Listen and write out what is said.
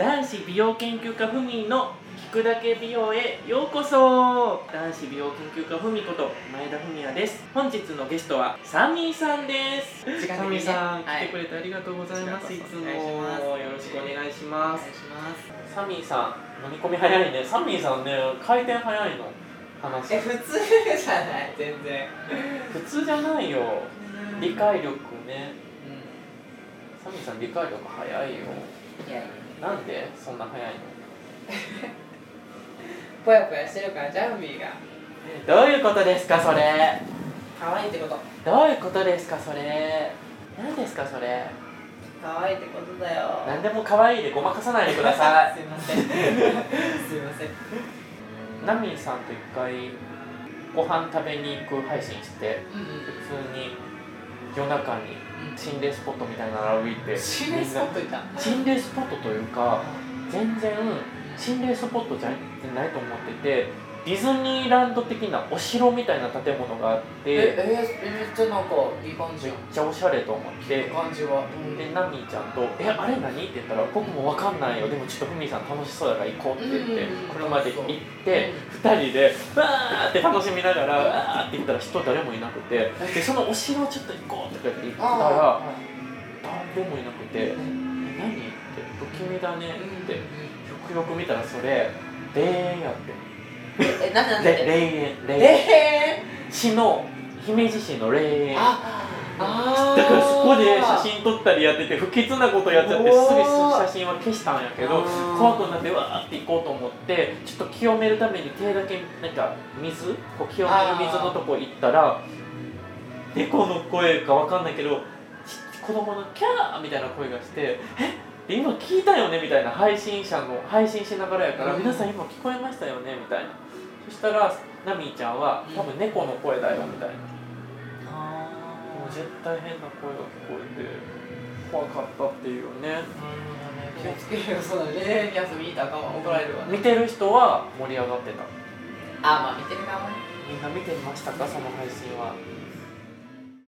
男子美容研究家ふみの聞くだけ美容へようこそ。男子美容研究家ふみこと前田文也です。本日のゲストはサミーさんです。サミーさん、来てくれてありがとうございます、い、つも。よろしくお願いします。サミーさん飲み込み早いね。サミーさんね回転早いの話。え普通じゃない全然。普通じゃないよ。理解力ね。サミーさん理解力早いよ。いやなんでそんな早いの？ぽやぽやしてるからジャンビーが。どういうことですかそれ？可愛いってこと。どういうことですかそれ？何ですかそれ？可愛いってことだよ。何でも可愛いでごまかさないでください。すいません。すいません。ナミーさんと一回ご飯食べに行く配信してうん。普通に夜中に心霊スポットみたいなの歩いて心霊スポットいた。心霊スポットというか全然心霊スポットじゃないと思っててディズニーランド的なお城みたいな建物があってええめっちゃなんかいい感じめっちゃおしゃれと思って感じは。でナミーちゃんと「えあれ何?」って言ったら「僕も分かんないよ。でもちょっとふみさん楽しそうだから行こう」って言ってうん車で行って2人でわーって楽しみながらわーって行ったら人誰もいなくてでそのお城ちょっと行こうとか言って行ったら誰もいなくて「え何?」って「不気味だね」ってよくよく見たらそれ霊園やってえなんでなんで？で霊園霊園。え市の姫路市の霊園。ああだからそこで写真撮ったりやってて不吉なことやっちゃってすぐ写真は消したんやけど怖くなってわーって行こうと思ってちょっと清めるために手だけなんか水こう清める水のとこ行ったら猫の声かわかんないけどち子供のキャーみたいな声がしてえ？今聞いたよねみたいな配信者の配信しながらやから、うん皆さん今聞こえましたよねみたいな。そしたらナミーちゃんは多分猫の声だよみたいな。もう絶対変な声が聞こえて怖かったっていうね。気をつけるよそうだね遊びに行ったか怒られるわ見てる人は盛り上がってたあまあ見てる側ねみん。な見てましたかその配信は